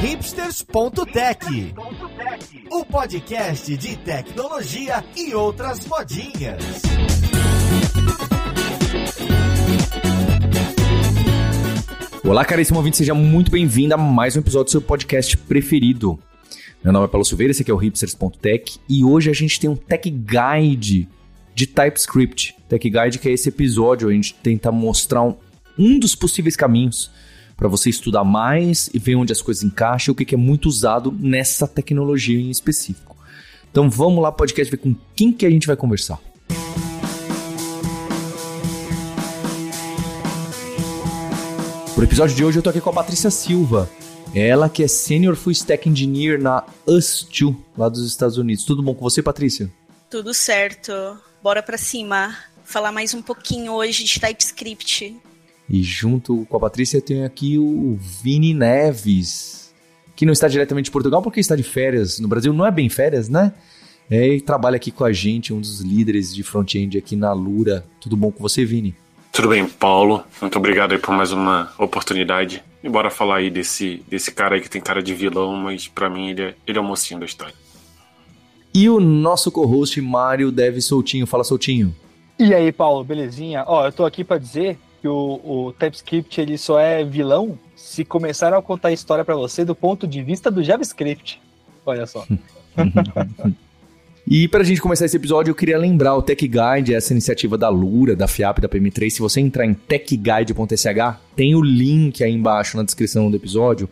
hipsters.tech, o podcast de tecnologia e outras modinhas. Olá, caríssimo ouvinte, seja muito bem-vindo a mais um episódio do seu podcast preferido. Meu nome é Paulo Silveira, esse aqui é o hipsters.tech e hoje a gente tem um Tech Guide de TypeScript. Tech Guide que é esse episódio, a gente tenta mostrar um, um dos possíveis caminhos para você estudar mais e ver onde as coisas encaixam, o que, que é muito usado nessa tecnologia em específico. Então vamos lá, podcast, ver com quem que a gente vai conversar. Pro episódio de hoje eu tô aqui com a Patrícia Silva. Ela que é Senior Full Stack Engineer na US2, lá dos Estados Unidos. Tudo bom com você, Patrícia? Tudo certo. Bora pra cima. Falar mais um pouquinho hoje de TypeScript. E junto com a Patrícia tem aqui o Vini Neves, que não está diretamente de Portugal porque está de férias no Brasil. Não é bem férias, né? É, e trabalha aqui com a gente, um dos líderes de front-end aqui na Lura. Tudo bom com você, Vini? Tudo bem, Paulo. Muito obrigado aí por mais uma oportunidade. E bora falar aí desse, desse cara aí que tem cara de vilão, mas para mim ele é, ele é o mocinho da história. E o nosso co-host Mário Deve Soltinho. Fala, Soltinho. E aí, Paulo, belezinha? Ó, eu tô aqui para dizer que o, o TypeScript ele só é vilão se começaram a contar a história para você do ponto de vista do JavaScript. Olha só. E para a gente começar esse episódio, eu queria lembrar o Tech Guide, essa iniciativa da Lura, da FIAP, da PM3. Se você entrar em techguide.sh, tem o link aí embaixo na descrição do episódio.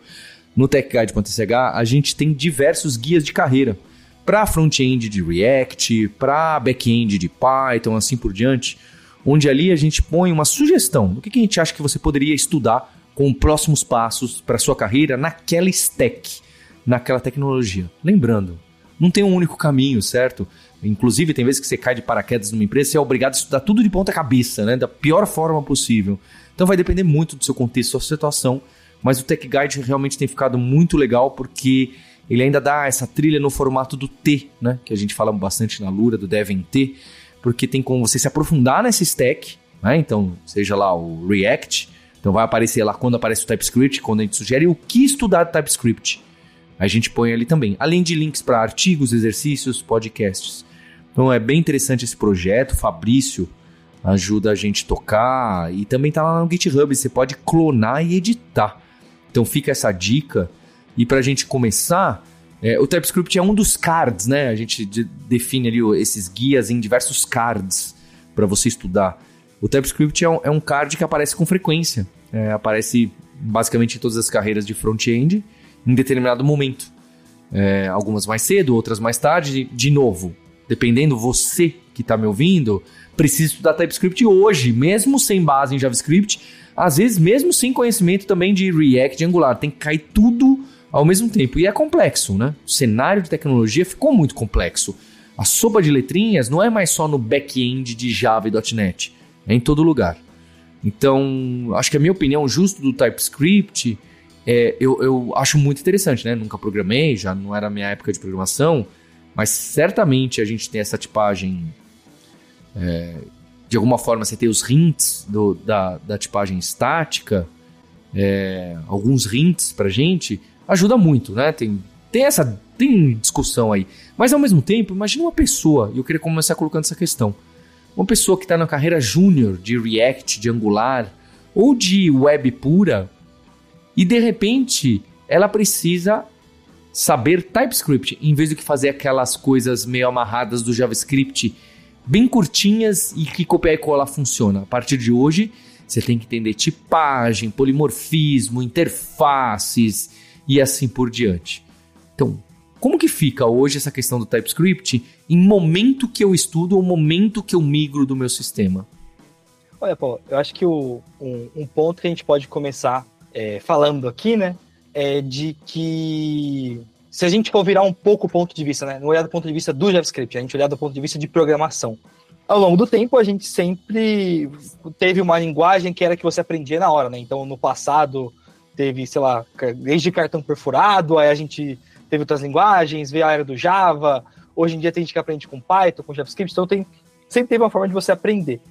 No techguide.sh, a gente tem diversos guias de carreira para front-end de React, para back-end de Python, assim por diante onde ali a gente põe uma sugestão do que, que a gente acha que você poderia estudar com próximos passos para sua carreira naquela stack, naquela tecnologia. Lembrando, não tem um único caminho, certo? Inclusive, tem vezes que você cai de paraquedas numa empresa, você é obrigado a estudar tudo de ponta cabeça, né? Da pior forma possível. Então vai depender muito do seu contexto, da sua situação. Mas o Tech Guide realmente tem ficado muito legal porque ele ainda dá essa trilha no formato do T, né? Que a gente fala bastante na Lura, do Devem T porque tem como você se aprofundar nessa stack, né? Então, seja lá o React, então vai aparecer lá quando aparece o TypeScript, quando a gente sugere o que estudar TypeScript. A gente põe ali também, além de links para artigos, exercícios, podcasts. Então é bem interessante esse projeto, Fabrício ajuda a gente a tocar e também tá lá no GitHub, você pode clonar e editar. Então fica essa dica. E para a gente começar, é, o TypeScript é um dos cards, né? A gente de, define ali esses guias em diversos cards para você estudar. O TypeScript é um, é um, card que aparece com frequência. É, aparece basicamente em todas as carreiras de front-end em determinado momento. É, algumas mais cedo, outras mais tarde. De novo, dependendo você que está me ouvindo, precisa estudar TypeScript hoje, mesmo sem base em JavaScript. Às vezes, mesmo sem conhecimento também de React, de Angular. Tem que cair tudo ao mesmo tempo. E é complexo, né? O cenário de tecnologia ficou muito complexo. A sopa de letrinhas não é mais só no back-end de Java e .NET, é em todo lugar. Então, acho que a minha opinião justo do TypeScript é, eu, eu acho muito interessante, né? Nunca programei, já não era a minha época de programação, mas certamente a gente tem essa tipagem. É, de alguma forma, você tem os hints do, da, da tipagem estática, é, alguns hints pra gente, ajuda muito, né? Tem, tem essa tem discussão aí. Mas ao mesmo tempo, imagine uma pessoa, e eu queria começar colocando essa questão. Uma pessoa que está na carreira júnior de React, de Angular ou de web pura, e de repente ela precisa saber TypeScript, em vez de que fazer aquelas coisas meio amarradas do JavaScript, bem curtinhas e que copiar e colar funciona. A partir de hoje, você tem que entender tipagem, polimorfismo, interfaces, e assim por diante. Então, como que fica hoje essa questão do TypeScript em momento que eu estudo ou momento que eu migro do meu sistema? Olha, Paulo, eu acho que o, um, um, ponto que a gente pode começar é, falando aqui, né, é de que se a gente for virar um pouco o ponto de vista, né, não olhar do ponto de vista do JavaScript, a gente olhar do ponto de vista de programação. Ao longo do tempo, a gente sempre teve uma linguagem que era que você aprendia na hora, né? Então, no passado, teve, sei lá, desde cartão perfurado, aí a gente teve outras linguagens, veio a era do Java, hoje em dia tem gente que aprende com Python, com JavaScript, então tem, sempre teve uma forma de você aprender.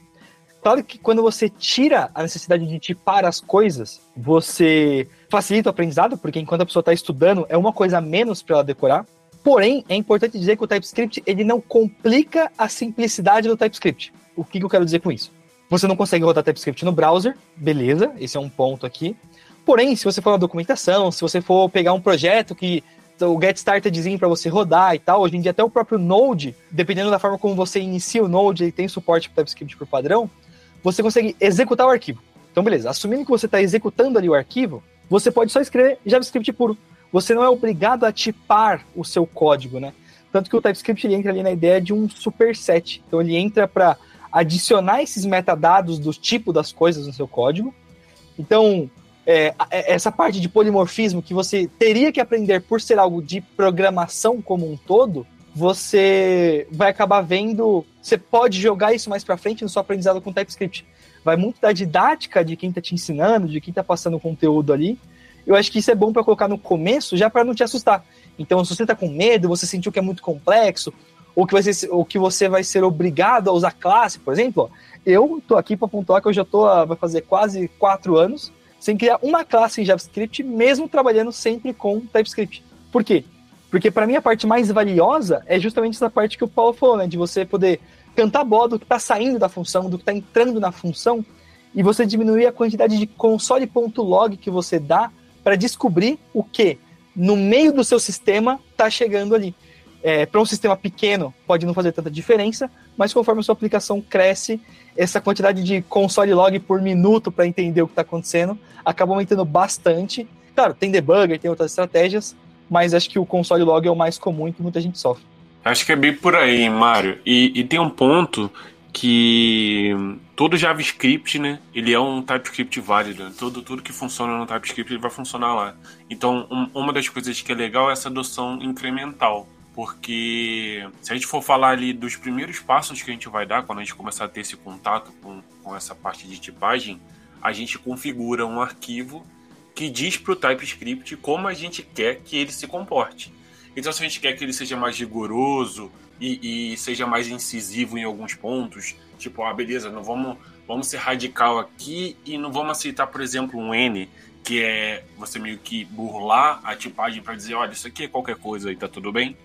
Claro que quando você tira a necessidade de tipar as coisas, você facilita o aprendizado, porque enquanto a pessoa está estudando, é uma coisa a menos para ela decorar. Porém, é importante dizer que o TypeScript ele não complica a simplicidade do TypeScript. O que, eu quero dizer com isso? Você não consegue rodar TypeScript no browser, beleza, esse é um ponto aqui. Porém, se você for na documentação, se você for pegar um projeto que o Get Startedzinho para você rodar e tal, hoje em dia até o próprio Node, dependendo da forma como você inicia o Node, ele tem suporte para TypeScript por padrão, você consegue executar o arquivo. Então, beleza, assumindo que você está executando ali o arquivo, você pode só escrever JavaScript puro você não é obrigado a tipar o seu código, né? Tanto que o TypeScript ele entra ali na ideia de um superset. Então ele entra para adicionar esses metadados do tipo das coisas no seu código. Então, é, é, essa parte de polimorfismo que você teria que aprender por ser algo de programação como um todo, você vai acabar vendo. Você pode jogar isso mais para frente no seu aprendizado com TypeScript. Vai muito da didática de quem está te ensinando, de quem está passando o conteúdo ali, eu acho que isso é bom para colocar no começo, já para não te assustar. Então, se você está com medo, você sentiu que é muito complexo, ou que, vai ser, ou que você vai ser obrigado a usar classe, por exemplo, eu tô aqui para pontuar que eu já tô vai fazer quase quatro anos sem criar uma classe em JavaScript, mesmo trabalhando sempre com TypeScript. Por quê? Porque para mim a parte mais valiosa é justamente essa parte que o Paulo falou, né, de você poder cantar bola do que está saindo da função, do que está entrando na função, e você diminuir a quantidade de console.log que você dá para descobrir o que no meio do seu sistema está chegando ali. É, para um sistema pequeno pode não fazer tanta diferença, mas conforme a sua aplicação cresce, essa quantidade de console log por minuto para entender o que está acontecendo acaba aumentando bastante. Claro, tem debugger, tem outras estratégias, mas acho que o console log é o mais comum e que muita gente sofre. Acho que é bem por aí, Mário. E, e tem um ponto que todo JavaScript, né, ele é um TypeScript válido. Tudo, tudo que funciona no TypeScript ele vai funcionar lá. Então, um, uma das coisas que é legal é essa adoção incremental. Porque se a gente for falar ali dos primeiros passos que a gente vai dar quando a gente começar a ter esse contato com, com essa parte de tipagem, a gente configura um arquivo que diz para o TypeScript como a gente quer que ele se comporte. Então, se a gente quer que ele seja mais rigoroso, e, e, seja mais incisivo em alguns pontos. Tipo, ah, beleza, não vamos, vamos ser radical aqui e não vamos aceitar, por exemplo, um N, que é você meio que burlar a tipagem para dizer, olha, isso aqui é qualquer coisa e tá tudo bem.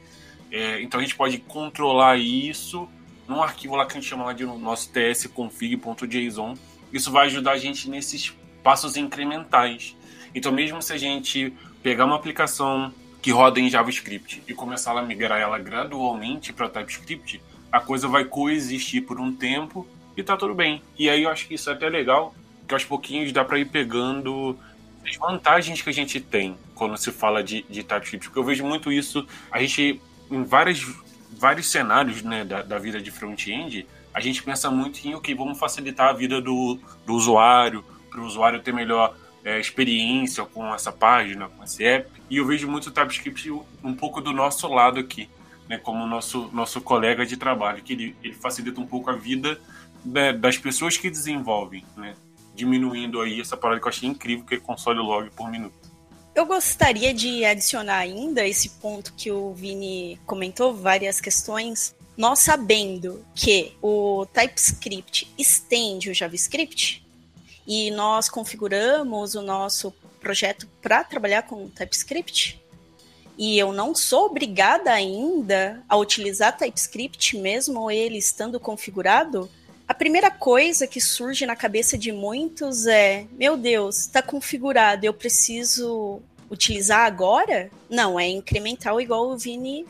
É, então a gente pode controlar isso num arquivo lá que a gente chama lá de nosso tsconfig.json. Isso vai ajudar a gente nesses passos incrementais. Então, mesmo se a gente pegar uma aplicação que roda em JavaScript e começar a migrar ela gradualmente para TypeScript, a coisa vai coexistir por um tempo e tá tudo bem. E aí eu acho que isso é até legal, que aos pouquinhos dá para ir pegando as vantagens que a gente tem quando se fala de, de TypeScript, porque eu vejo muito isso, a gente, em várias, vários cenários né, da, da vida de front-end, a gente pensa muito em o okay, que vamos facilitar a vida do, do usuário, para o usuário ter melhor é, experiência com essa página, com esse app. E eu vejo muito o TypeScript um pouco do nosso lado aqui, né, como nosso, nosso colega de trabalho, que ele, ele facilita um pouco a vida né, das pessoas que desenvolvem, né, diminuindo aí essa parada que eu achei incrível, que é console log por minuto. Eu gostaria de adicionar ainda esse ponto que o Vini comentou, várias questões. Nós sabendo que o TypeScript estende o JavaScript, e nós configuramos o nosso projeto para trabalhar com TypeScript. E eu não sou obrigada ainda a utilizar TypeScript, mesmo ele estando configurado. A primeira coisa que surge na cabeça de muitos é: meu Deus, está configurado, eu preciso utilizar agora? Não, é incremental, igual o Vini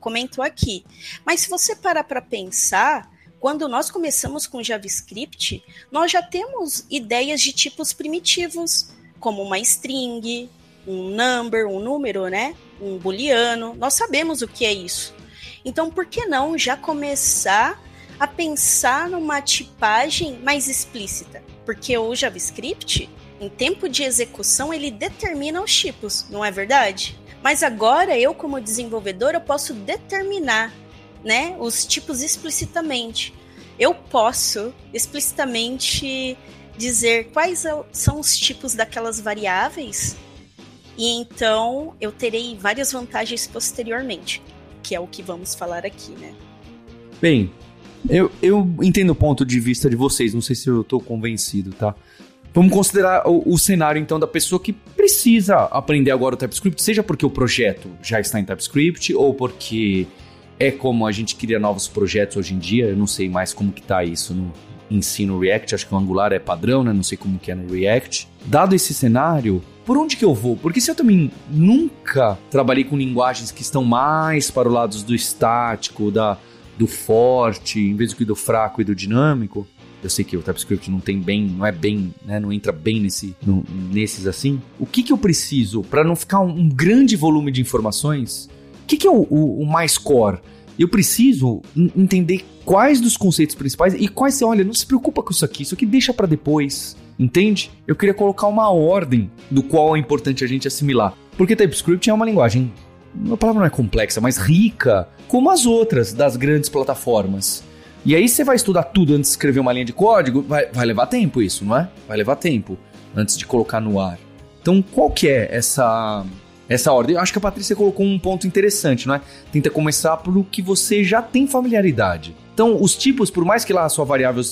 comentou aqui. Mas se você parar para pensar, quando nós começamos com JavaScript, nós já temos ideias de tipos primitivos, como uma string, um number, um número, né? Um booleano. Nós sabemos o que é isso. Então, por que não já começar a pensar numa tipagem mais explícita? Porque o JavaScript, em tempo de execução, ele determina os tipos, não é verdade? Mas agora eu, como desenvolvedor, eu posso determinar né, os tipos explicitamente. Eu posso explicitamente dizer quais são os tipos daquelas variáveis e então eu terei várias vantagens posteriormente, que é o que vamos falar aqui, né? Bem, Eu, eu entendo o ponto de vista de vocês, não sei se eu tô convencido, tá? Vamos considerar o, o, cenário, então, da pessoa que precisa aprender agora o TypeScript, seja porque o projeto já está em TypeScript ou porque é como a gente cria novos projetos hoje em dia. Eu não sei mais como que tá isso no ensino React, acho que o Angular é padrão, né? Não sei como que é no React. Dado esse cenário, por onde que eu vou? Porque se eu também nunca trabalhei com linguagens que estão mais para o lado do estático, da, do forte, em vez do fraco e do dinâmico, eu sei que o TypeScript não tem bem, não é bem, né, não entra bem nesse, no, nesses assim. O que que eu preciso para não ficar um, um, grande volume de informações? O que que é o, o, o mais core? Eu preciso entender quais dos conceitos principais e quais você olha, não se preocupa com isso aqui, isso aqui deixa para depois, entende? Eu queria colocar uma ordem do qual é importante a gente assimilar. Porque TypeScript é uma linguagem, a palavra não é complexa, mas rica, como as outras das grandes plataformas. E aí você vai estudar tudo antes de escrever uma linha de código, vai, vai levar tempo isso, não é? Vai levar tempo antes de colocar no ar. Então, qual que é essa essa ordem? Eu acho que a Patrícia colocou um ponto interessante, não é? Tenta começar pelo que você já tem familiaridade. Então, os tipos, por mais que lá a sua variável,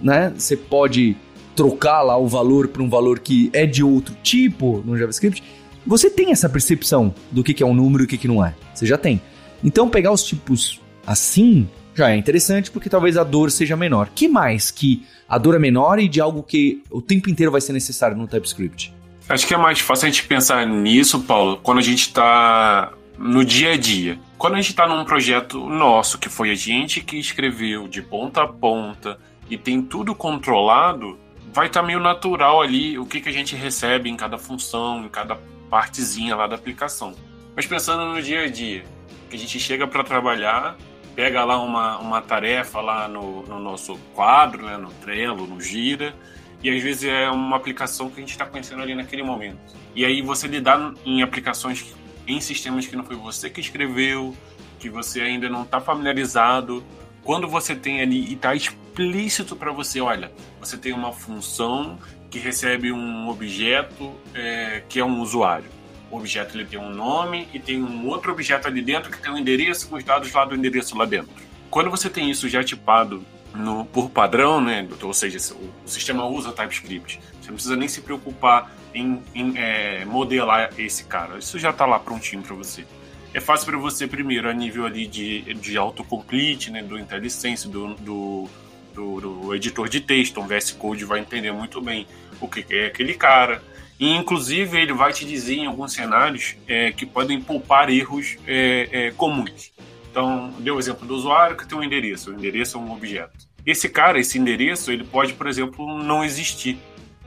né, você pode trocar lá o valor para um valor que é de outro tipo no JavaScript, você tem essa percepção do que, é um número e o que, que não é. Você já tem. Então, pegar os tipos assim já é interessante porque talvez a dor seja menor. Que mais que a dor é menor e de algo que o tempo inteiro vai ser necessário no TypeScript? Acho que é mais fácil a gente pensar nisso, Paulo, quando a gente está no dia a dia. Quando a gente está num projeto nosso, que foi a gente que escreveu de ponta a ponta e tem tudo controlado, vai estar tá meio natural ali o que, que a gente recebe em cada função, em cada partezinha lá da aplicação. Mas pensando no dia a dia, que a gente chega para trabalhar pega lá uma, uma tarefa lá no, no nosso quadro, né, no Trello, no Gira, e às vezes é uma aplicação que a gente está conhecendo ali naquele momento. E aí você lidar em aplicações, em sistemas que não foi você que escreveu, que você ainda não está familiarizado, quando você tem ali e está explícito para você, olha, você tem uma função que recebe um objeto é, que é um usuário o objeto ele tem um nome e tem um outro objeto ali dentro que tem um endereço com os dados lá do endereço lá dentro. Quando você tem isso já tipado no, por padrão, né, ou seja, o, o sistema usa TypeScript, você não precisa nem se preocupar em, em é, modelar esse cara. Isso já está lá prontinho para você. É fácil para você, primeiro, a nível ali de, de autocomplete, né, do IntelliSense, do, do, do, do editor de texto, um VS Code vai entender muito bem o que é aquele cara e, inclusive, ele vai te dizer em alguns cenários é, que podem poupar erros é, é, comuns. Então, deu o exemplo do usuário que tem um endereço. O endereço é um objeto. Esse cara, esse endereço, ele pode, por exemplo, não existir.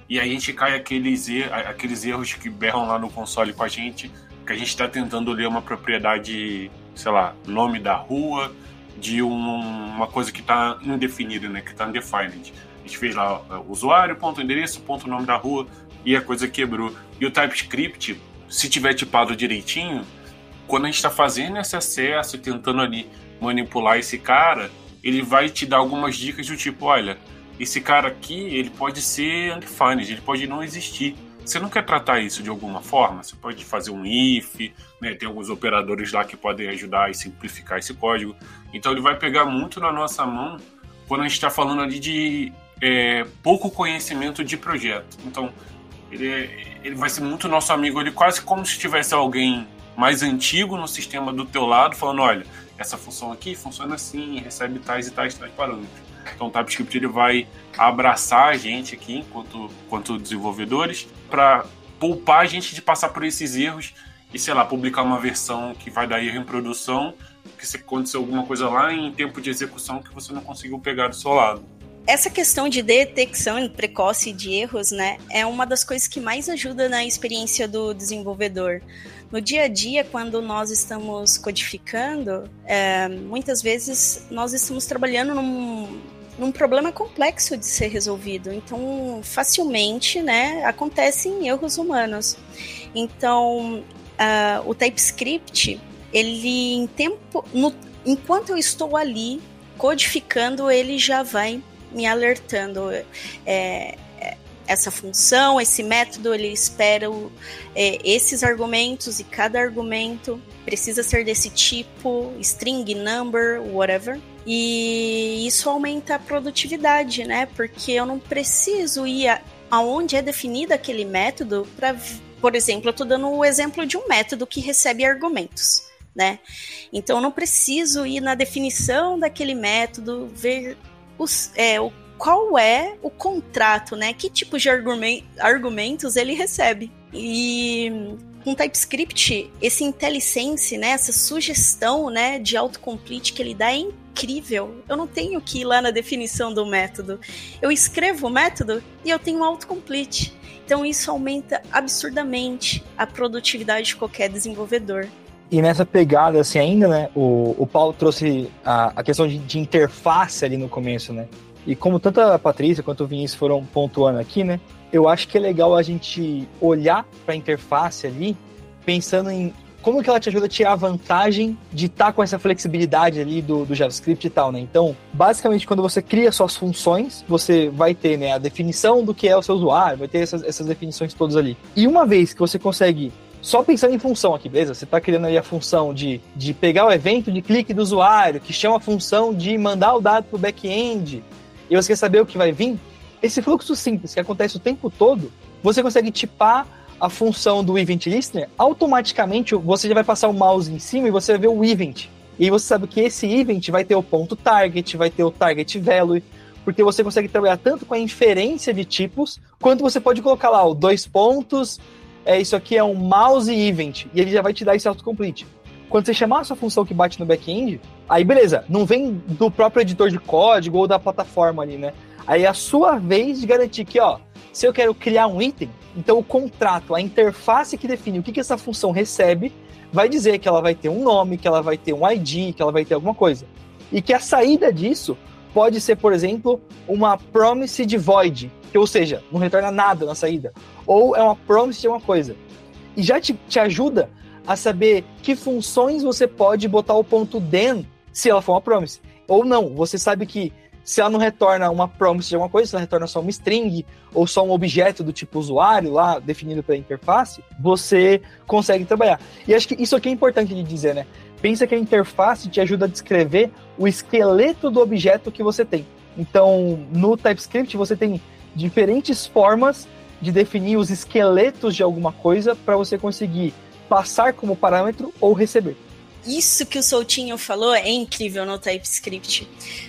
E a gente cai aqueles, er aqueles erros que berram lá no console com a gente, que a gente está tentando ler uma propriedade, sei lá, nome da rua, de um, uma coisa que está indefinida, né, que está undefined. Gente fez lá usuário, ponto endereço, ponto nome da rua, e a coisa quebrou. E o TypeScript, se tiver tipado direitinho, quando a gente está fazendo esse acesso tentando ali manipular esse cara, ele vai te dar algumas dicas do tipo, olha, esse cara aqui, ele pode ser undefined, ele pode não existir. Você não quer tratar isso de alguma forma? Você pode fazer um if, né? tem alguns operadores lá que podem ajudar e simplificar esse código. Então ele vai pegar muito na nossa mão quando a gente está falando ali de é, pouco conhecimento de projeto. Então, ele, ele vai ser muito nosso amigo, ele quase como se tivesse alguém mais antigo no sistema do teu lado, falando, olha, essa função aqui funciona assim, recebe tais e tais, tais parâmetros. Então o TypeScript ele vai abraçar a gente aqui, enquanto, enquanto desenvolvedores, para poupar a gente de passar por esses erros e, sei lá, publicar uma versão que vai dar erro em produção, que se aconteceu alguma coisa lá em tempo de execução que você não conseguiu pegar do seu lado essa questão de detecção precoce de erros, né, é uma das coisas que mais ajuda na experiência do desenvolvedor. No dia a dia, quando nós estamos codificando, é, muitas vezes nós estamos trabalhando num, num problema complexo de ser resolvido. Então, facilmente, né, acontecem erros humanos. Então, uh, o TypeScript, ele em tempo, no, enquanto eu estou ali codificando, ele já vai me alertando. É, é, essa função, esse método, ele espera é, esses argumentos e cada argumento precisa ser desse tipo, string, number, whatever. E isso aumenta a produtividade, né? Porque eu não preciso ir a, aonde é definido aquele método para, por exemplo, eu estou dando o exemplo de um método que recebe argumentos. Né? Então eu não preciso ir na definição daquele método, ver os, é, o qual é o contrato, né? Que tipo de argumentos ele recebe. E com TypeScript, esse IntelliSense, né, essa sugestão, né, de autocomplete que ele dá é incrível. Eu não tenho que ir lá na definição do método. Eu escrevo o método e eu tenho autocomplete. Então isso aumenta absurdamente a produtividade de qualquer desenvolvedor. E nessa pegada, assim, ainda, né, o, o Paulo trouxe a, a questão de, de interface ali no começo, né? E como tanto a Patrícia quanto o Vinícius foram pontuando aqui, né? Eu acho que é legal a gente olhar para a interface ali, pensando em como que ela te ajuda a tirar a vantagem de estar tá com essa flexibilidade ali do, do, JavaScript e tal, né? Então, basicamente, quando você cria suas funções, você vai ter né, a definição do que é o seu usuário, vai ter essas, essas definições todas ali. E uma vez que você consegue só pensando em função aqui, beleza? Você está criando aí a função de, de pegar o evento de clique do usuário, que chama a função de mandar o dado para o back-end, e você quer saber o que vai vir, esse fluxo simples que acontece o tempo todo, você consegue tipar a função do event listener, automaticamente você já vai passar o mouse em cima e você vai ver o event. E você sabe que esse event vai ter o ponto target, vai ter o target value, porque você consegue trabalhar tanto com a inferência de tipos, quanto você pode colocar lá o dois pontos, é isso aqui é um mouse event, e ele já vai te dar esse autocomplete. Quando você chamar a sua função que bate no back-end, aí beleza, não vem do próprio editor de código ou da plataforma ali, né? Aí é a sua vez de garantir que, ó, se eu quero criar um item, então o contrato, a interface que define o que, que essa função recebe, vai dizer que ela vai ter um nome, que ela vai ter um ID, que ela vai ter alguma coisa. E que a saída disso pode ser, por exemplo, uma promise de void, que, ou seja, não retorna nada na saída. Ou é uma promise de uma coisa. E já te, te ajuda a saber que funções você pode botar o ponto then se ela for uma promise. Ou não, você sabe que se ela não retorna uma promise de alguma coisa, se ela retorna só uma string ou só um objeto do tipo usuário lá definido pela interface, você consegue trabalhar. E acho que isso aqui é importante de dizer, né? Pensa que a interface te ajuda a descrever o esqueleto do objeto que você tem. Então, no TypeScript você tem diferentes formas de definir os esqueletos de alguma coisa para você conseguir passar como parâmetro ou receber. Isso que o Soutinho falou é incrível no TypeScript.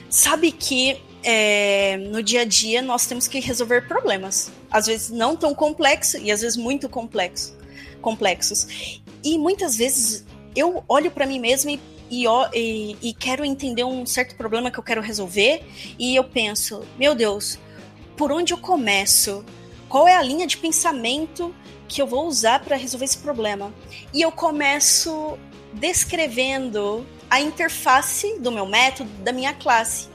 Sabe que é, no dia a dia nós temos que resolver problemas. Às vezes não tão complexos e às vezes muito complexo, complexos. E muitas vezes eu olho para mim mesma e, e, e, e quero entender um certo problema que eu quero resolver e eu penso, meu Deus, por onde eu começo? Qual é a linha de pensamento que eu vou usar para resolver esse problema. E eu começo descrevendo a interface do meu método, da minha classe.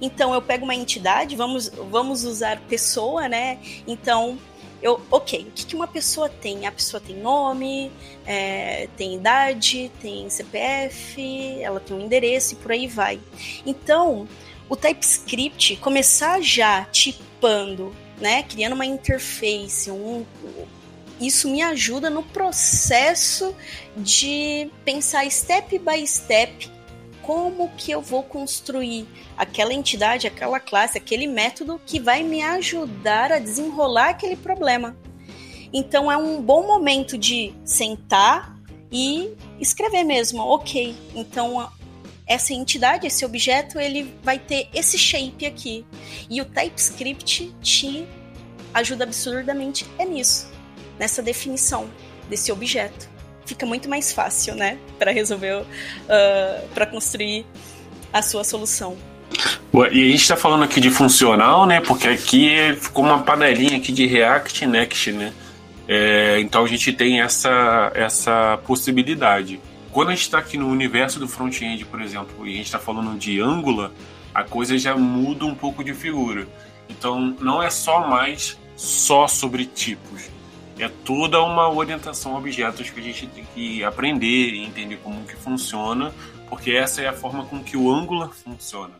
Então eu pego uma entidade, vamos, vamos usar pessoa, né? Então eu, ok, o que, que uma pessoa tem? A pessoa tem nome, é, tem idade, tem CPF, ela tem um endereço e por aí vai. Então o TypeScript começar já tipando, né, criando uma interface, um, isso me ajuda no processo de pensar step by step como que eu vou construir aquela entidade, aquela classe, aquele método que vai me ajudar a desenrolar aquele problema. Então é um bom momento de sentar e escrever mesmo, ok. Então essa entidade, esse objeto, ele vai ter esse shape aqui. E o TypeScript te ajuda absurdamente é nisso nessa definição desse objeto. Fica muito mais fácil, né, para resolver, uh, para construir a sua solução. E a gente está falando aqui de funcional, né? Porque aqui ficou uma panelinha aqui de React Next, né? É, então a gente tem essa, essa possibilidade. Quando a gente está aqui no universo do front-end, por exemplo, e a gente está falando de Angular, a coisa já muda um pouco de figura. Então não é só mais só sobre tipos é toda uma orientação a objetos que a gente tem que aprender e entender como que funciona, porque essa é a forma com que o Angular funciona.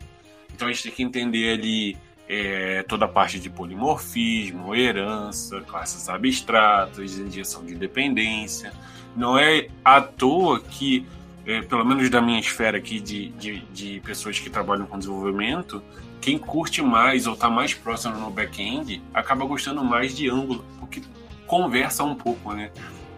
Então a gente tem que entender ali é, toda a parte de polimorfismo, herança, classes abstratas, injeção de dependência. Não é à toa que, é, pelo menos da minha esfera aqui de, de, de pessoas que trabalham com desenvolvimento, quem curte mais ou está mais próximo no back-end acaba gostando mais de Angular, porque conversa um pouco, né?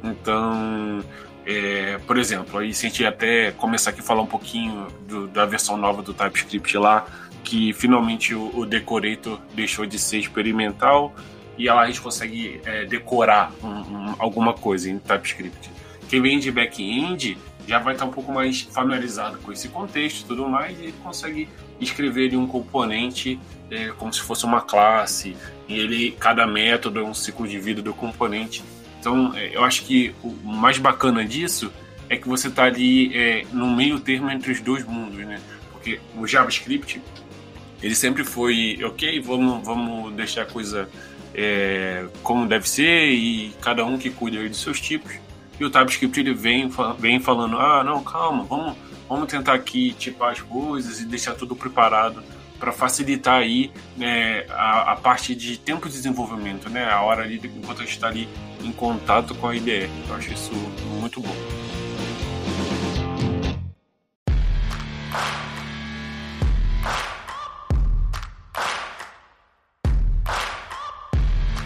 Então, é, por exemplo, aí se a gente até começar aqui a falar um pouquinho do, da versão nova do TypeScript lá, que finalmente o, o Decorator deixou de ser experimental e lá a gente consegue é, decorar um, um, alguma coisa em TypeScript. Quem vem de back-end já vai estar um pouco mais familiarizado com esse contexto e tudo mais e consegue escrever um componente é, como se fosse uma classe e ele cada método é um ciclo de vida do componente então, é, eu acho que o mais bacana disso é que você está ali é, no meio termo entre os dois mundos, né? Porque o JavaScript, ele sempre foi, ok, vamos, vamos deixar a coisa é, como deve ser e cada um que cuida dos seus tipos. E o TypeScript ele vem, vem falando, ah, não, calma, vamos, vamos tentar aqui tipar as coisas e deixar tudo preparado para facilitar aí né, a, a, parte de tempo de desenvolvimento, né? A hora ali enquanto a gente está ali em contato com a IDE. Eu acho isso muito bom.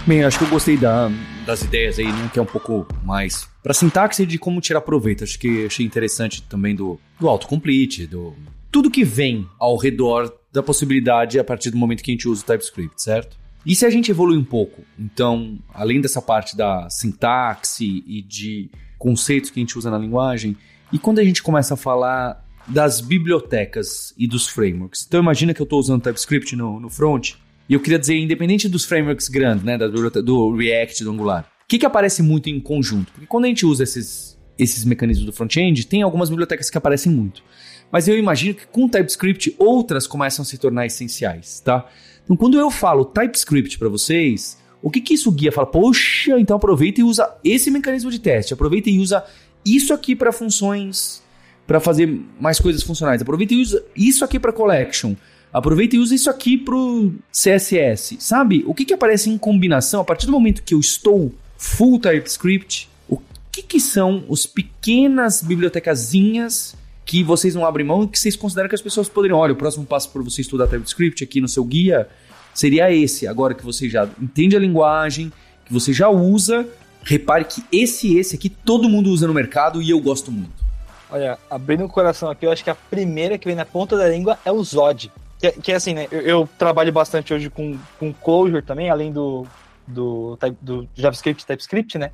Bem, acho que eu gostei da, das ideias aí, né, que é um pouco mais para sintaxe de como tirar proveito. Acho que achei interessante também do, do autocomplete, do tudo que vem ao redor da possibilidade a partir do momento que a gente usa o TypeScript, certo? E se a gente evolui um pouco? Então, além dessa parte da sintaxe e de conceitos que a gente usa na linguagem, e quando a gente começa a falar das bibliotecas e dos frameworks? Então, imagina que eu estou usando TypeScript no, no front, e eu queria dizer, independente dos frameworks grandes, né, do React, do Angular, o que, que aparece muito em conjunto? Porque quando a gente usa esses, esses mecanismos do front-end, tem algumas bibliotecas que aparecem muito. Mas eu imagino que com TypeScript outras começam a se tornar essenciais, tá? Então quando eu falo TypeScript para vocês, o que que isso guia? Fala, poxa, então aproveita e usa esse mecanismo de teste, aproveita e usa isso aqui para funções, para fazer mais coisas funcionais, aproveita e usa isso aqui para collection, aproveita e usa isso aqui pro CSS, sabe? O que que aparece em combinação a partir do momento que eu estou full TypeScript? O que que são os pequenas bibliotecazinhas que vocês não abrem mão e que vocês consideram que as pessoas poderiam. Olha, o próximo passo para você estudar TypeScript aqui no seu guia seria esse. Agora que você já entende a linguagem, que você já usa, repare que esse esse aqui todo mundo usa no mercado e eu gosto muito. Olha, abrindo o coração aqui, eu acho que a primeira que vem na ponta da língua é o Zod. Que, que é assim, né? Eu, eu, trabalho bastante hoje com, com Clojure também, além do, do, do JavaScript e TypeScript, né?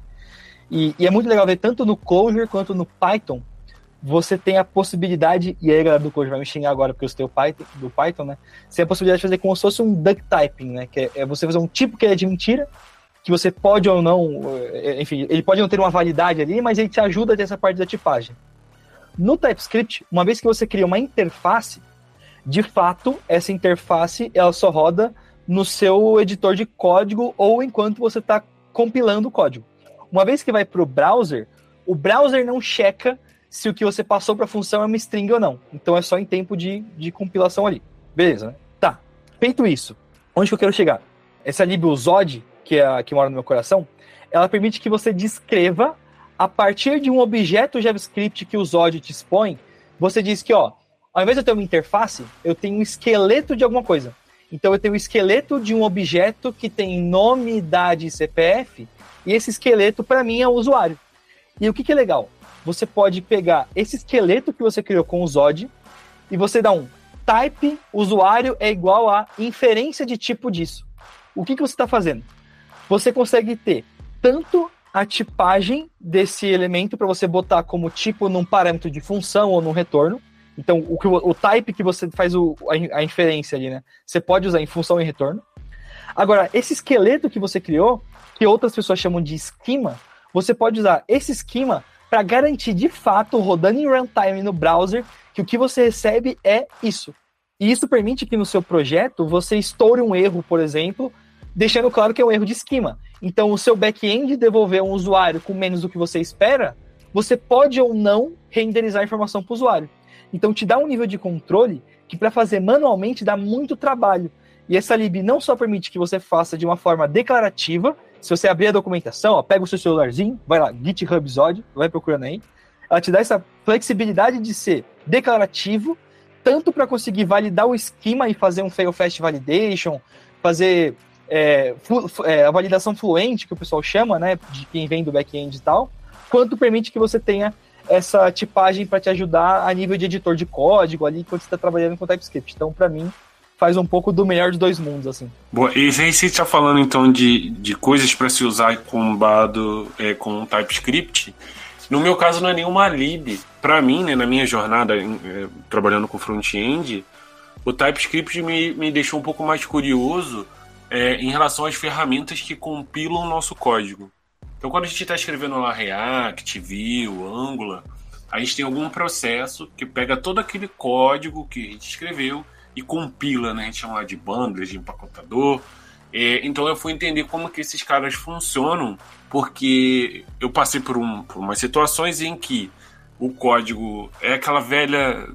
E, e, é muito legal ver tanto no Clojure quanto no Python você tem a possibilidade, e aí a galera do code vai me xingar agora porque eu estou Python, do Python, né? Você tem a possibilidade de fazer como se fosse um duck typing, né? Que é, é você fazer um tipo que é de mentira, que você pode ou não, é, enfim, ele pode não ter uma validade ali, mas ele te ajuda a ter essa parte da tipagem. No TypeScript, uma vez que você cria uma interface, de fato, essa interface ela só roda no seu editor de código ou enquanto você está compilando o código. Uma vez que vai para o browser, o browser não checa se o que você passou para a função é uma string ou não. Então é só em tempo de, de compilação ali. Beleza, né? Tá. Feito isso, onde que eu quero chegar? Essa lib Zod, que é a que mora no meu coração, ela permite que você descreva a partir de um objeto JavaScript que o Zod te expõe, você diz que, ó, ao invés de eu ter uma interface, eu tenho um esqueleto de alguma coisa. Então eu tenho o um esqueleto de um objeto que tem nome, idade e CPF, e esse esqueleto para mim é o usuário. E o que, que é legal? você pode pegar esse esqueleto que você criou com o Zod e você dá um type usuário é igual a inferência de tipo disso. O que, que você está fazendo? Você consegue ter tanto a tipagem desse elemento para você botar como tipo num parâmetro de função ou num retorno. Então, o, o type que você faz o, a, a inferência ali, né? Você pode usar em função e retorno. Agora, esse esqueleto que você criou, que outras pessoas chamam de esquema, você pode usar esse esquema para garantir de fato, rodando em runtime no browser, que o que você recebe é isso. E isso permite que no seu projeto você estoure um erro, por exemplo, deixando claro que é um erro de esquema. Então, o seu back-end devolver um usuário com menos do que você espera, você pode ou não renderizar a informação para o usuário. Então, te dá um nível de controle que para fazer manualmente dá muito trabalho. E essa lib não só permite que você faça de uma forma declarativa, se você abrir a documentação, ó, pega o seu celularzinho, vai lá, GitHub Zod, vai procurando aí. Ela te dá essa flexibilidade de ser declarativo, tanto para conseguir validar o esquema e fazer um fail fast validation, fazer é, é, a validação fluente, que o pessoal chama, né, de quem vem do back-end e tal, quanto permite que você tenha essa tipagem para te ajudar a nível de editor de código ali quando você está trabalhando com TypeScript. Então, para mim, faz um pouco do melhor dos dois mundos, assim. Boa, e aí você está falando então de, de coisas para se usar combado é, com TypeScript. No meu caso, não é nenhuma lib. Para mim, né, na minha jornada é, trabalhando com front-end, o TypeScript me, me deixou um pouco mais curioso é, em relação às ferramentas que compilam o nosso código. Então, quando a gente está escrevendo lá React, Vue, Angular, a gente tem algum processo que pega todo aquele código que a gente escreveu e compila, né? A gente chama de bundles, de empacotador. É, então eu fui entender como que esses caras funcionam, porque eu passei por, um, por umas situações em que o código é aquela velha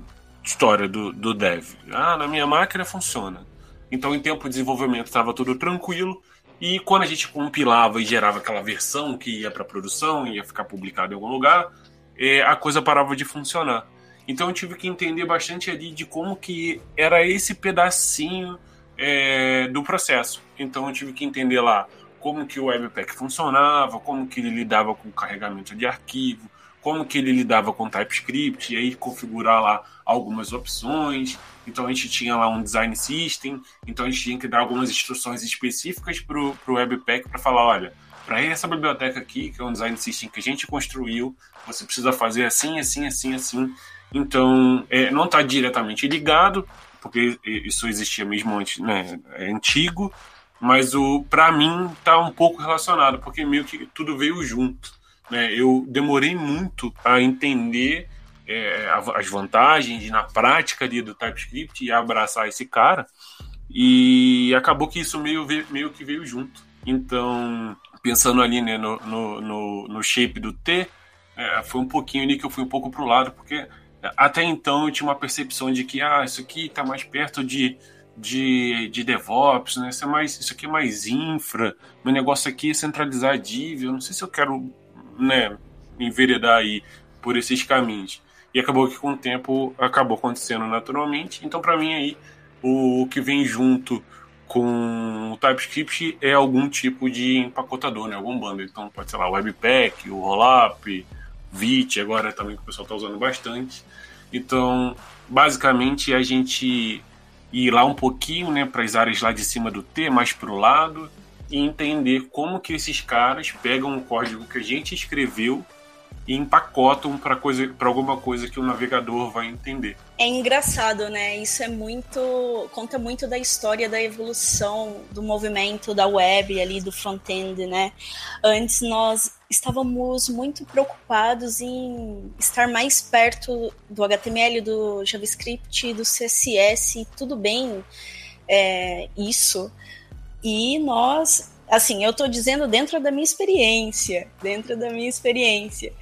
história do, do dev. Ah, na minha máquina funciona. Então, em tempo de desenvolvimento, estava tudo tranquilo. E quando a gente compilava e gerava aquela versão que ia para produção, ia ficar publicada em algum lugar, é, a coisa parava de funcionar. Então eu tive que entender bastante ali de como que era esse pedacinho é, do processo. Então eu tive que entender lá como que o Webpack funcionava, como que ele lidava com o carregamento de arquivo, como que ele lidava com TypeScript, e aí configurar lá algumas opções. Então a gente tinha lá um design system, então a gente tinha que dar algumas instruções específicas para o Webpack para falar, olha, para essa biblioteca aqui, que é um design system que a gente construiu, você precisa fazer assim, assim, assim, assim. Então, é, não está diretamente ligado, porque isso existia mesmo antes, né? É antigo, mas o para mim está um pouco relacionado, porque meio que tudo veio junto. Né? Eu demorei muito a entender é, as vantagens na prática ali do TypeScript e abraçar esse cara. E acabou que isso meio, meio que veio junto. Então, pensando ali né, no, no, no, no shape do T, é, foi um pouquinho ali que eu fui um pouco pro lado, porque até então eu tinha uma percepção de que ah, isso aqui está mais perto de, de, de DevOps, né? Isso, é mais, isso aqui é mais infra, meu negócio aqui é centralizar a div, eu não sei se eu quero né, enveredar aí por esses caminhos. E acabou que com o tempo acabou acontecendo naturalmente. Então, para mim, aí, o que vem junto com o TypeScript é algum tipo de empacotador, né? algum bundle. Então, pode ser lá o Webpack, o Rollup, Vite, agora também que o pessoal está usando bastante. Então, basicamente, a gente ir lá um pouquinho né, para as áreas lá de cima do T, mais para o lado, e entender como que esses caras pegam o código que a gente escreveu e empacotam para coisa para alguma coisa que o navegador vai entender. É engraçado, né? Isso é muito conta muito da história da evolução do movimento da web ali do front-end, né? Antes nós estávamos muito preocupados em estar mais perto do HTML, do JavaScript, do CSS, tudo bem é, isso. E nós assim, eu estou dizendo dentro da minha experiência, dentro da minha experiência.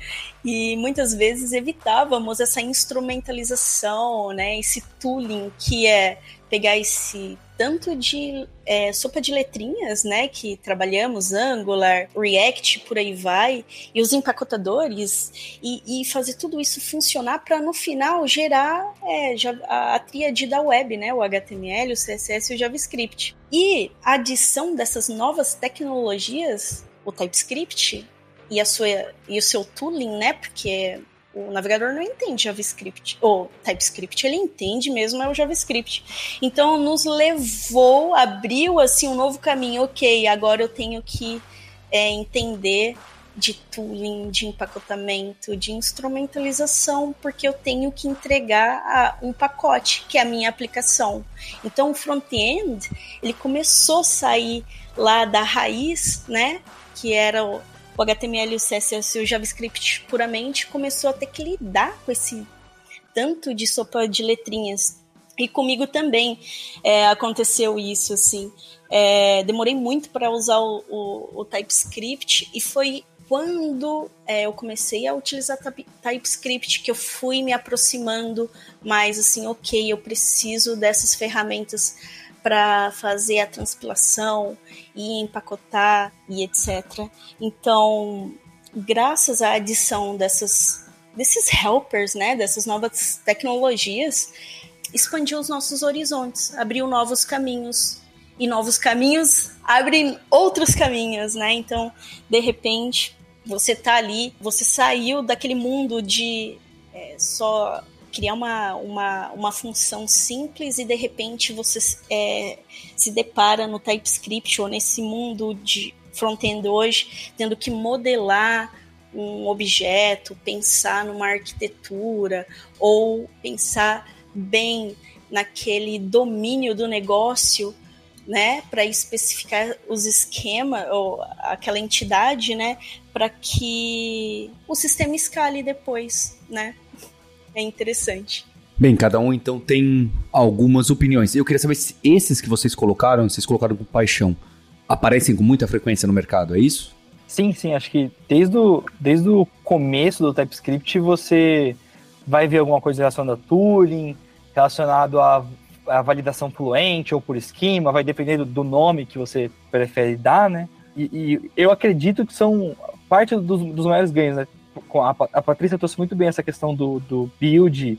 E muitas vezes evitávamos essa instrumentalização, né, esse tooling que é pegar esse tanto de é, sopa de letrinhas, né, que trabalhamos, Angular, React, por aí vai, e os empacotadores, e, e fazer tudo isso funcionar para no final gerar é, a, a tríade da web, né, o HTML, o CSS e o JavaScript. E a adição dessas novas tecnologias, o TypeScript e, a sua, e o seu tooling, né, porque o navegador não entende JavaScript, ou TypeScript, ele entende mesmo é o JavaScript. Então nos levou, abriu assim um novo caminho. Ok, agora eu tenho que é, entender de tooling, de empacotamento, de instrumentalização, porque eu tenho que entregar um pacote, que é a minha aplicação. Então o front-end, ele começou a sair lá da raiz, né, que era o, HTML, o CSS e o JavaScript puramente, começou a ter que lidar com esse tanto de sopa de letrinhas. E comigo também é, aconteceu isso, assim. É, demorei muito para usar o, o, o, TypeScript e foi quando é, eu comecei a utilizar TypeScript que eu fui me aproximando mais, assim, ok, eu preciso dessas ferramentas para fazer a transpilação e empacotar e etc. Então, graças à adição dessas desses helpers, né, dessas novas tecnologias, expandiu os nossos horizontes, abriu novos caminhos e novos caminhos abrem outros caminhos, né? Então, de repente, você tá ali, você saiu daquele mundo de é, só criar uma, uma, uma função simples e de repente você é, se depara no TypeScript ou nesse mundo de front-end hoje, tendo que modelar um objeto, pensar numa arquitetura ou pensar bem naquele domínio do negócio, né, para especificar os esquemas ou aquela entidade, né, para que o sistema escale depois, né? É interessante. Bem, cada um então tem algumas opiniões. Eu queria saber se esses que vocês colocaram, vocês colocaram com paixão, aparecem com muita frequência no mercado, é isso? Sim, sim, acho que desde o, desde o começo do TypeScript você vai ver alguma coisa relacionada a tooling, relacionado à, à validação fluente ou por esquema, vai depender do nome que você prefere dar, né? E, e eu acredito que são parte dos, dos maiores ganhos, né? A, Patrícia trouxe muito bem essa questão do, do build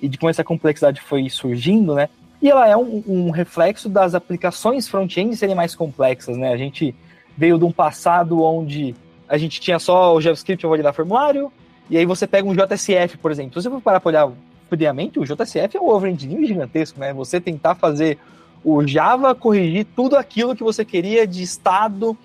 e de como essa complexidade foi surgindo, né? E ela é um, um reflexo das aplicações front-end serem mais complexas, né? A gente veio de um passado onde a gente tinha só o JavaScript validar formulário, e aí você pega um JSF, por exemplo. Se você for parar para olhar friamente, o JSF é um overengineering gigantesco, né? Você tentar fazer o Java corrigir tudo aquilo que você queria de estado,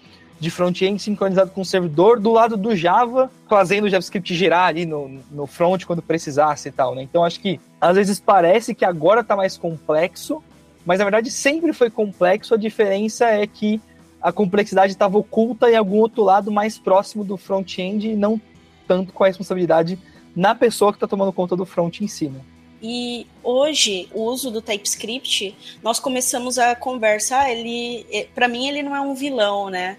de front-end sincronizado com o servidor do lado do Java, fazendo o JavaScript girar ali no, no front quando precisasse e tal, né? Então acho que às vezes parece que agora está mais complexo, mas na verdade sempre foi complexo, a diferença é que a complexidade estava oculta em algum outro lado mais próximo do front-end e não tanto com a responsabilidade na pessoa que está tomando conta do front em si, né? E hoje, o uso do TypeScript, nós começamos a conversar, ele, é, para mim ele não é um vilão, né?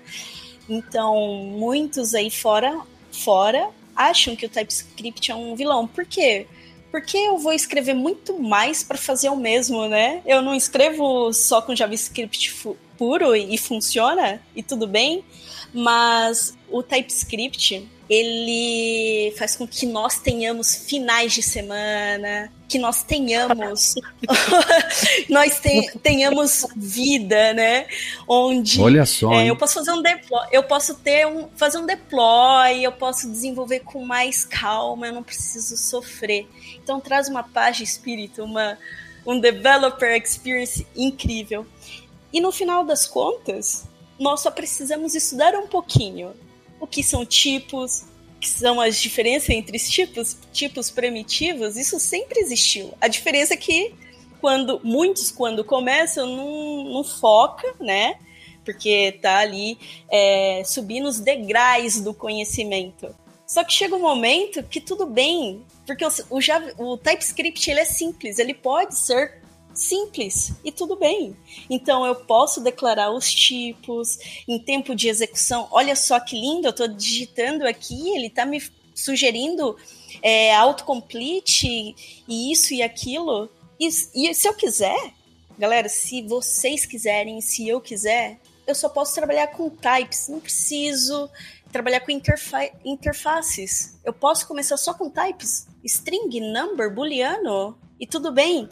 Então, muitos aí fora, fora acham que o TypeScript é um vilão. Por quê? Porque eu vou escrever muito mais para fazer o mesmo, né? Eu não escrevo só com JavaScript puro e funciona e tudo bem, mas o TypeScript ele faz com que nós tenhamos finais de semana, que nós tenhamos nós tenhamos vida, né? Onde Olha só, é, eu posso fazer um deploy, eu posso ter um fazer um deploy, eu posso desenvolver com mais calma, eu não preciso sofrer. Então traz uma paz de espírito, uma um developer experience incrível. E no final das contas, nós só precisamos estudar um pouquinho o que são tipos, que são as diferenças entre os tipos, tipos primitivos, isso sempre existiu. A diferença é que quando muitos quando começam não, não foca, né? Porque tá ali é, subindo os degraus do conhecimento. Só que chega um momento que tudo bem, porque o, o, Java, o TypeScript ele é simples, ele pode ser simples e tudo bem. Então eu posso declarar os tipos em tempo de execução. Olha só que lindo, eu estou digitando aqui, ele está me sugerindo é, autocomplete e isso e aquilo. E, e se eu quiser, galera, se vocês quiserem, se eu quiser, eu só posso trabalhar com types, não preciso trabalhar com interfa interfaces. Eu posso começar só com types, string, number, booleano, e tudo bem.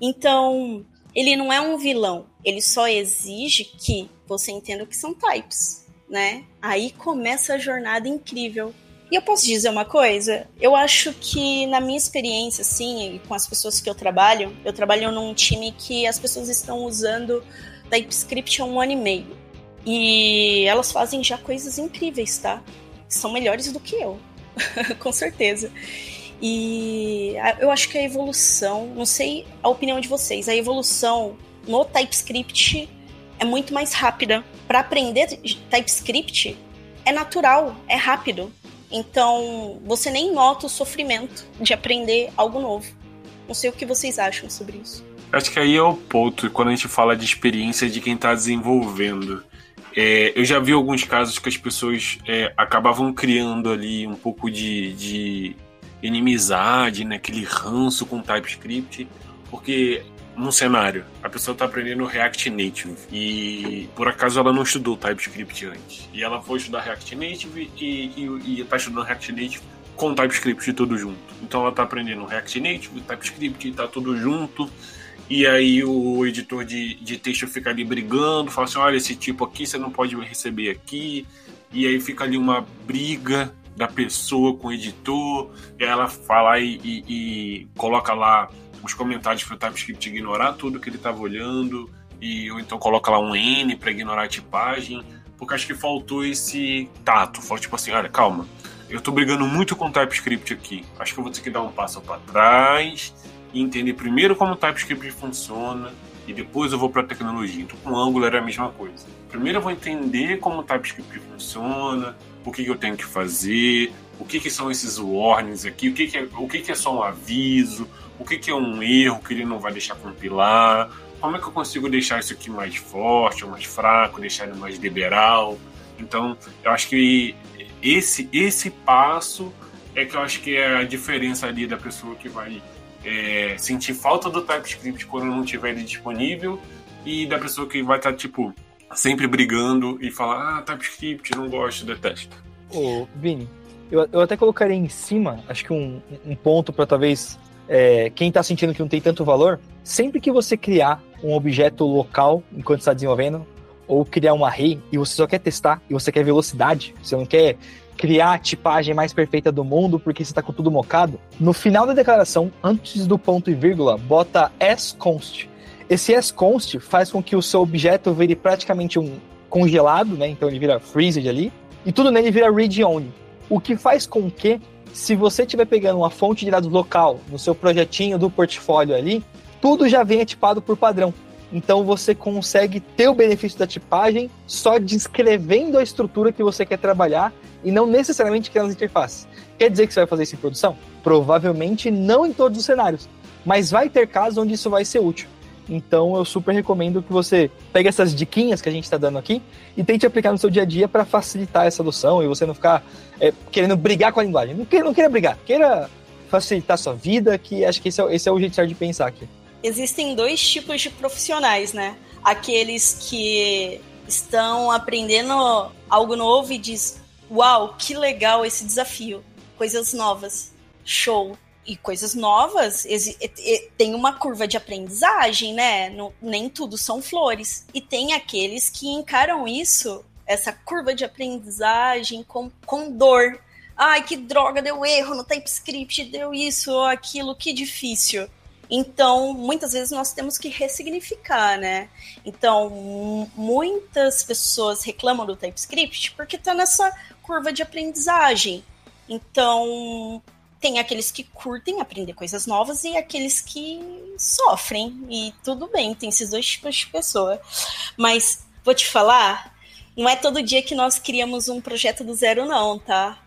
Então, ele não é um vilão, ele só exige que você entenda o que são types, né? Aí começa a jornada incrível. E eu posso dizer uma coisa? Eu acho que, na minha experiência, assim, com as pessoas que eu trabalho, eu trabalho num time que as pessoas estão usando TypeScript há um ano e meio. E elas fazem já coisas incríveis, tá? São melhores do que eu, com certeza. E eu acho que a evolução, não sei a opinião de vocês, a evolução no TypeScript é muito mais rápida. Para aprender TypeScript é natural, é rápido. Então você nem nota o sofrimento de aprender algo novo. Não sei o que vocês acham sobre isso. Acho que aí é o ponto quando a gente fala de experiência de quem está desenvolvendo. É, eu já vi alguns casos que as pessoas é, acabavam criando ali um pouco de, de inimizade, né, aquele ranço com TypeScript, porque num cenário. A pessoa está aprendendo React Native e por acaso ela não estudou TypeScript antes. E ela foi estudar React Native e está estudando React Native com TypeScript tudo junto. Então ela está aprendendo React Native, TypeScript, está tudo junto. E aí o editor de, de texto fica ali brigando, fala assim, olha, esse tipo aqui você não pode receber aqui. E aí fica ali uma briga da pessoa com o editor, ela fala e, e, e coloca lá os comentários para o TypeScript ignorar tudo que ele estava olhando, e, ou então coloca lá um N para ignorar a tipagem, porque acho que faltou esse tato. Falou tipo assim: olha, calma, eu estou brigando muito com o TypeScript aqui. Acho que eu vou ter que dar um passo para trás e entender primeiro como o TypeScript funciona e depois eu vou para a tecnologia. Então, com o Angular é a mesma coisa. Primeiro eu vou entender como o TypeScript funciona, o que, que eu tenho que fazer, o que, que são esses warnings aqui, o que, que, é, o que, que é só um aviso, o que, que é um erro que ele não vai deixar compilar, como é que eu consigo deixar isso aqui mais forte ou mais fraco, deixar ele mais liberal. Então, eu acho que esse, esse passo é que eu acho que é a diferença ali da pessoa que vai é, sentir falta do TypeScript quando não tiver ele disponível e da pessoa que vai estar, tá, tipo, sempre brigando e falar, ah, TypeScript, não gosto, detesto. Ô, Vini, eu, eu até colocaria em cima, acho que um, um ponto para talvez é, quem está sentindo que não tem tanto valor, sempre que você criar um objeto local enquanto está desenvolvendo, ou criar uma array e você só quer testar e você quer velocidade, você não quer criar a tipagem mais perfeita do mundo porque você está com tudo mocado, no final da declaração, antes do ponto e vírgula, bota sconst. Esse sconst faz com que o seu objeto vire praticamente um congelado, né? Então ele vira freezed ali, e tudo nele vira read-only. O que faz com que, se você estiver pegando uma fonte de dados local no seu projetinho do portfólio ali, tudo já venha tipado por padrão. Então você consegue ter o benefício da tipagem só descrevendo a estrutura que você quer trabalhar e não necessariamente criando as interfaces. Quer dizer que você vai fazer isso em produção? Provavelmente não em todos os cenários, mas vai ter casos onde isso vai ser útil. Então eu super recomendo que você pegue essas diquinhas que a gente está dando aqui e tente aplicar no seu dia a dia para facilitar essa adoção e você não ficar é, querendo brigar com a linguagem. Não queira, não queira brigar, queira facilitar a sua vida, que acho que esse é, esse é o jeito certo de pensar aqui. Existem dois tipos de profissionais, né? Aqueles que estão aprendendo algo novo e diz: Uau, que legal esse desafio, coisas novas, show e coisas novas, tem uma curva de aprendizagem, né? nem tudo são flores. E tem aqueles que encaram isso, essa curva de aprendizagem, com, com dor. Ai, que droga, deu erro no TypeScript, deu isso ou aquilo, que difícil. Então, muitas vezes nós temos que ressignificar, né? Então, muitas pessoas reclamam do TypeScript porque está nessa curva de aprendizagem. Então, tem aqueles que curtem aprender coisas novas e aqueles que sofrem. E tudo bem, tem esses dois tipos de pessoa. Mas vou te falar, não é todo dia que nós criamos um projeto do zero, não, tá?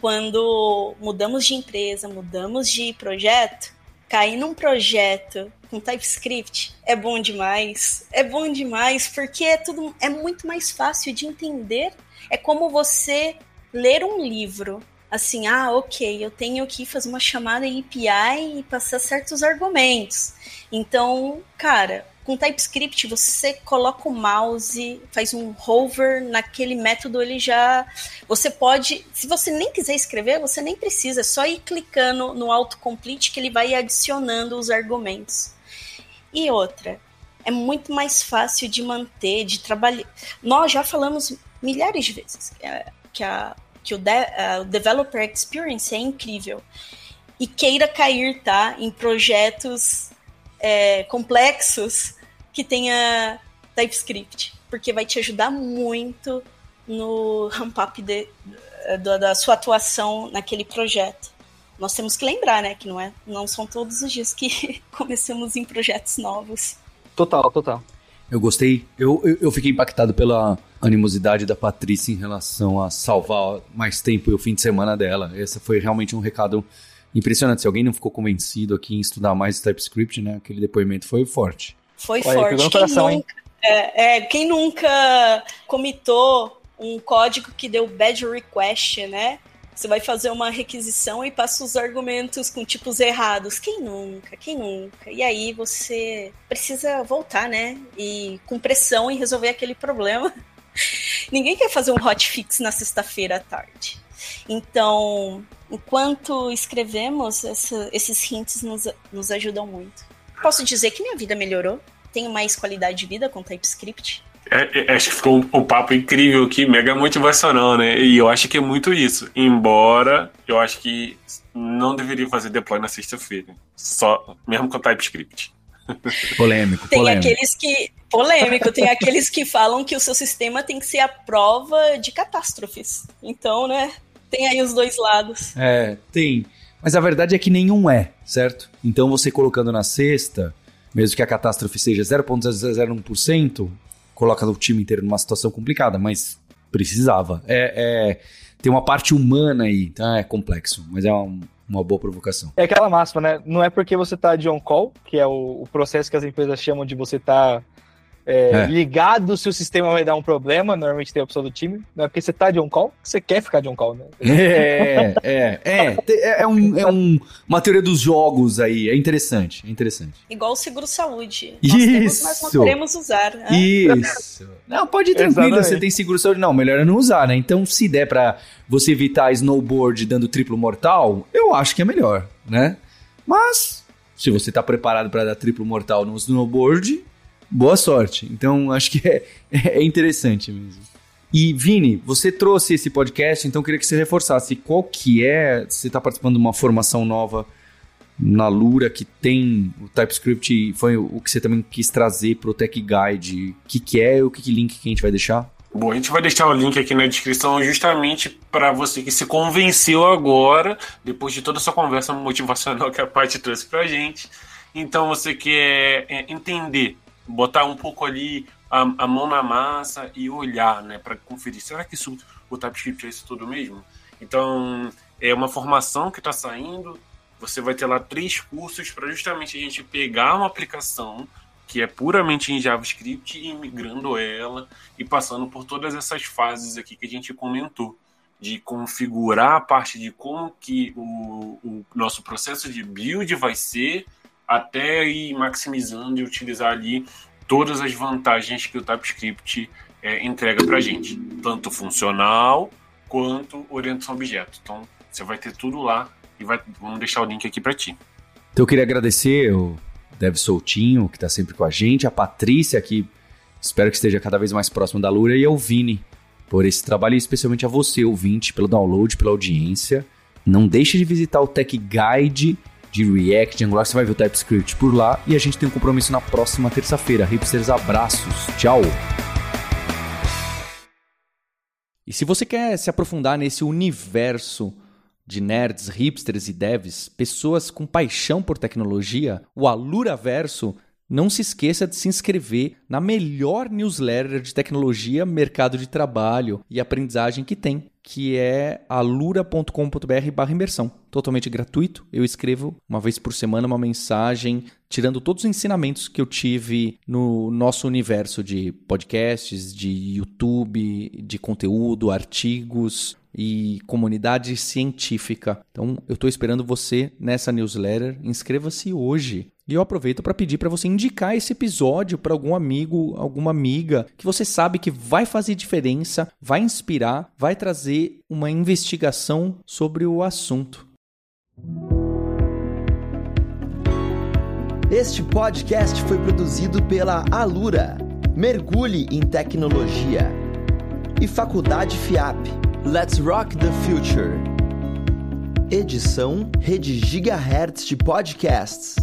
Quando mudamos de empresa, mudamos de projeto, cair num projeto com TypeScript é bom demais. É bom demais porque é tudo é muito mais fácil de entender. É como você ler um livro assim, ah, ok, eu tenho que fazer uma chamada API e passar certos argumentos. Então, cara, com TypeScript você coloca o mouse, faz um hover naquele método, ele já. Você pode. Se você nem quiser escrever, você nem precisa, é só ir clicando no autocomplete que ele vai adicionando os argumentos. E outra, é muito mais fácil de manter, de trabalhar. Nós já falamos milhares de vezes que a que o, de, uh, o Developer Experience é incrível. E queira cair, tá? Em projetos é, complexos que tenha TypeScript, porque vai te ajudar muito no ramp-up da sua atuação naquele projeto. Nós temos que lembrar, né, que não, é, não são todos os dias que começamos em projetos novos. Total, total. Eu gostei. Eu, eu, eu, fiquei impactado pela animosidade da Patrícia em relação a salvar mais tempo e o fim de semana dela. Esse foi realmente um recado impressionante. Se alguém não ficou convencido aqui em estudar mais TypeScript, né? Aquele depoimento foi forte. Foi Olha, forte. Coração, quem, nunca, é, é, quem nunca comitou um código que deu bad request, né? Você vai fazer uma requisição e passa os argumentos com tipos errados. Quem nunca? Quem nunca? E aí você precisa voltar, né? E com pressão e resolver aquele problema. Ninguém quer fazer um hotfix na sexta-feira à tarde. Então, enquanto escrevemos, essa, esses hints nos, nos ajudam muito. Posso dizer que minha vida melhorou. Tenho mais qualidade de vida com TypeScript. É, é, acho que ficou um, um, papo incrível aqui, mega motivacional, né? E eu acho que é muito isso. Embora eu acho que não deveria fazer deploy na sexta-feira. Só, mesmo com TypeScript. Polêmico, tem polêmico. aqueles que. Polêmico, tem aqueles que falam que o seu sistema tem que ser a prova de catástrofes. Então, né? Tem aí os dois lados. É, tem. Mas a verdade é que nenhum é, certo? Então você colocando na sexta, mesmo que a catástrofe seja 0,001%, coloca o time inteiro numa situação complicada, mas precisava. É, é tem uma parte humana aí, então é complexo, mas é um, uma boa provocação. É aquela máxima, né? Não é porque você tá de on-call, que é o, o, processo que as empresas chamam de você tá é, é. ligado se o sistema vai dar um problema, normalmente tem a opção do time. Não é porque você tá de on-call que você quer ficar de on-call, né? É, é, é. É, é, um, é um, uma teoria dos jogos aí. É interessante, é interessante. Igual o seguro-saúde. Isso. Temos, mas não queremos usar. Né? Isso. Não, pode ir tranquilo, Exatamente. você tem seguro-saúde. Não, melhor é não usar, né? Então, se der pra você evitar snowboard dando triplo mortal, eu acho que é melhor, né? Mas, se você tá preparado para dar triplo mortal no snowboard, boa sorte. Então, acho que é, é interessante mesmo. E, Vini, você trouxe esse podcast, então queria que você reforçasse qual que é, você está participando de uma formação nova na Lura que tem o TypeScript, foi o que você também quis trazer para o Tech Guide. O que, que é e o que, que link que a gente vai deixar? Bom, a gente vai deixar o link aqui na descrição justamente para você que se convenceu agora, depois de toda essa conversa motivacional que a Paty trouxe para a gente. Então, você quer é, entender botar um pouco ali a, a mão na massa e olhar, né, para conferir. Será que isso, o TypeScript é isso tudo mesmo? Então, é uma formação que está saindo. Você vai ter lá três cursos para justamente a gente pegar uma aplicação que é puramente em JavaScript e migrando ela e passando por todas essas fases aqui que a gente comentou de configurar a parte de como que o, o nosso processo de build vai ser até ir maximizando e utilizar ali todas as vantagens que o TypeScript é, entrega para a gente, tanto funcional quanto orientação a objeto. Então, você vai ter tudo lá e vai, vamos deixar o link aqui para ti. Então, eu queria agradecer o Dev Soltinho, que está sempre com a gente, a Patrícia, que espero que esteja cada vez mais próximo da Lura, e ao Vini, por esse trabalho, e especialmente a você, ouvinte, pelo download, pela audiência. Não deixe de visitar o Tech Guide de React, de Angular, você vai ver o TypeScript por lá. E a gente tem um compromisso na próxima terça-feira. Hipsters, abraços. Tchau. E se você quer se aprofundar nesse universo de nerds, hipsters e devs, pessoas com paixão por tecnologia, o Alura Verso não se esqueça de se inscrever na melhor newsletter de tecnologia, mercado de trabalho e aprendizagem que tem, que é alura.com.br imersão. Totalmente gratuito. Eu escrevo uma vez por semana uma mensagem tirando todos os ensinamentos que eu tive no nosso universo de podcasts, de YouTube, de conteúdo, artigos, e comunidade científica. Então, eu estou esperando você nessa newsletter. Inscreva-se hoje. E eu aproveito para pedir para você indicar esse episódio para algum amigo, alguma amiga que você sabe que vai fazer diferença, vai inspirar, vai trazer uma investigação sobre o assunto. Este podcast foi produzido pela Alura. Mergulhe em tecnologia. E Faculdade FIAP Let's Rock the Future. Edição Rede Gigahertz de Podcasts.